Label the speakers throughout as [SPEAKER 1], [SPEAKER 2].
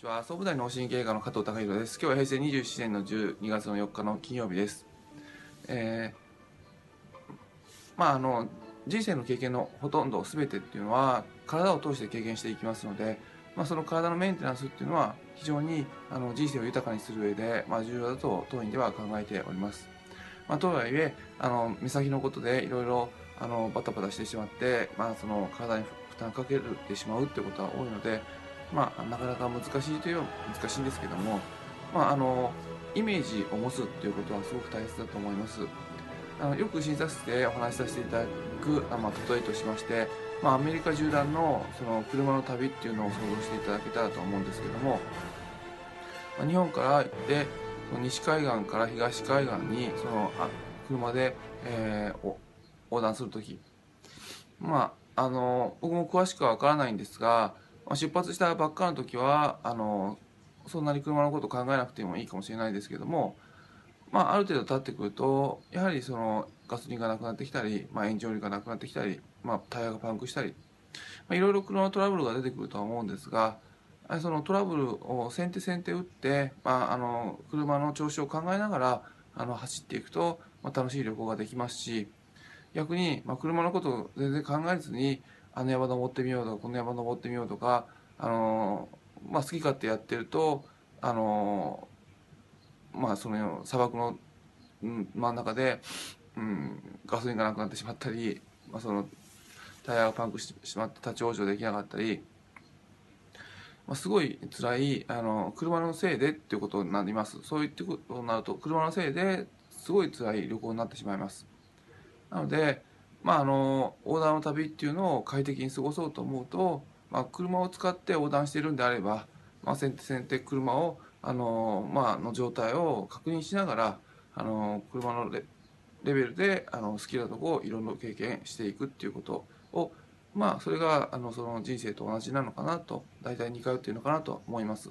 [SPEAKER 1] ちは。総武大脳神経科の加藤隆弘です。今日は平成27年の12月の4日の金曜日です。えー、まああの人生の経験のほとんど全てっていうのは体を通して経験していきますので、まあ、その体のメンテナンスっていうのは非常にあの人生を豊かにする上で、まあ、重要だと当院では考えております、まあ、とはいえあの目先のことでいろいろあのバタバタしてしまって、まあ、その体に負担かけてしまうってことは多いのでまあ、なかなか難しいという難しいんですけども、まあ、あのイメージを持つっていうことはすごく大切だと思います。あのよく診察室でお話しさせていただく、まあ、例えとしまして、まあ、アメリカ縦断のその車の旅っていうのを想像していただけたらと思うんですけども、まあ、日本から行って西海岸から東海岸にそのあ車で、えー、横断する時。まああの僕も詳しくは分からないんですがまあ、出発したばっかの時はあのそんなに車のこと考えなくてもいいかもしれないですけども、まあ、ある程度経ってくるとやはりそのガソリンがなくなってきたり、まあ、エンジンオイルがなくなってきたり、まあ、タイヤがパンクしたり、まあ、いろいろ車のトラブルが出てくるとは思うんですがそのトラブルを先手先手打って、まあ、あの車の調子を考えながらあの走っていくと、まあ、楽しい旅行ができますし逆に、まあ、車のことを全然考えずにあの山登ってみようとかこの山登ってみようとかあの、まあ、好き勝手やってるとあのまあその砂漠の真ん中で、うん、ガソリンがなくなってしまったり、まあ、そのタイヤがパンクしてしまって立ち往生できなかったり、まあ、すごい辛いあの車のせいでっていうことになります。そういったことになると車のせいですごい辛い旅行になってしまいます。なのでまあ、あの横断の旅っていうのを快適に過ごそうと思うと、まあ、車を使って横断しているんであれば、まあ、先手先手車をあの、まあの状態を確認しながらあの車のレレベルであの好きなとこをいろんな経験していくっていうことをまあそれがあのその人生と同じなのかなと大体似通っているのかなと思います。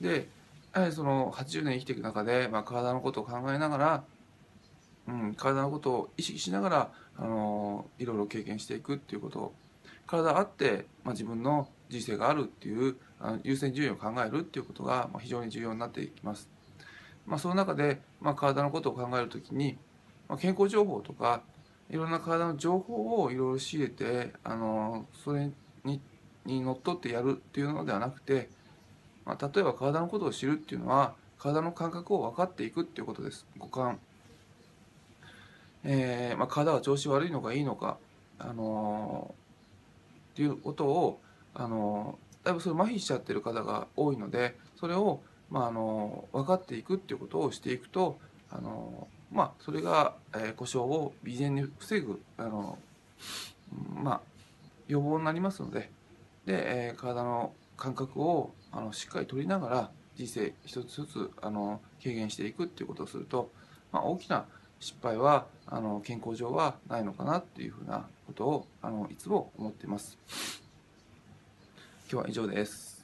[SPEAKER 1] でやはりその80年生きていく中で、まあ、体のことを考えながらうん、体のことを意識しながら、あのいろいろ経験していくっていうこと。体あって、まあ、自分の人生があるっていうあの優先順位を考えるっていうことが、まあ、非常に重要になっていきます。まあ、その中で、まあ、体のことを考えるときに、まあ、健康情報とかいろんな体の情報をいろいろ仕入れてあのそれににのっとってやるっていうのではなくて、まあ、例えば体のことを知るっていうのは体の感覚を分かっていくっていうことです。五感。えー、まあ、体が調子悪いのかいいのか、あのー、っていうことを、あのー、だいぶそれ麻痺しちゃってる方が多いのでそれを、まああの分かっていくっていうことをしていくと、あのまあ、それが、え故障を未然に防ぐ、あのまあ、予防になりますのでで、え体の感覚をあのしっかり取りながら人生一つずつあの軽減していくっていうことをすると、まあ、大きな失敗はあの健康上はないのかなっていうふうなことをあのいつも思っています。今日は以上です。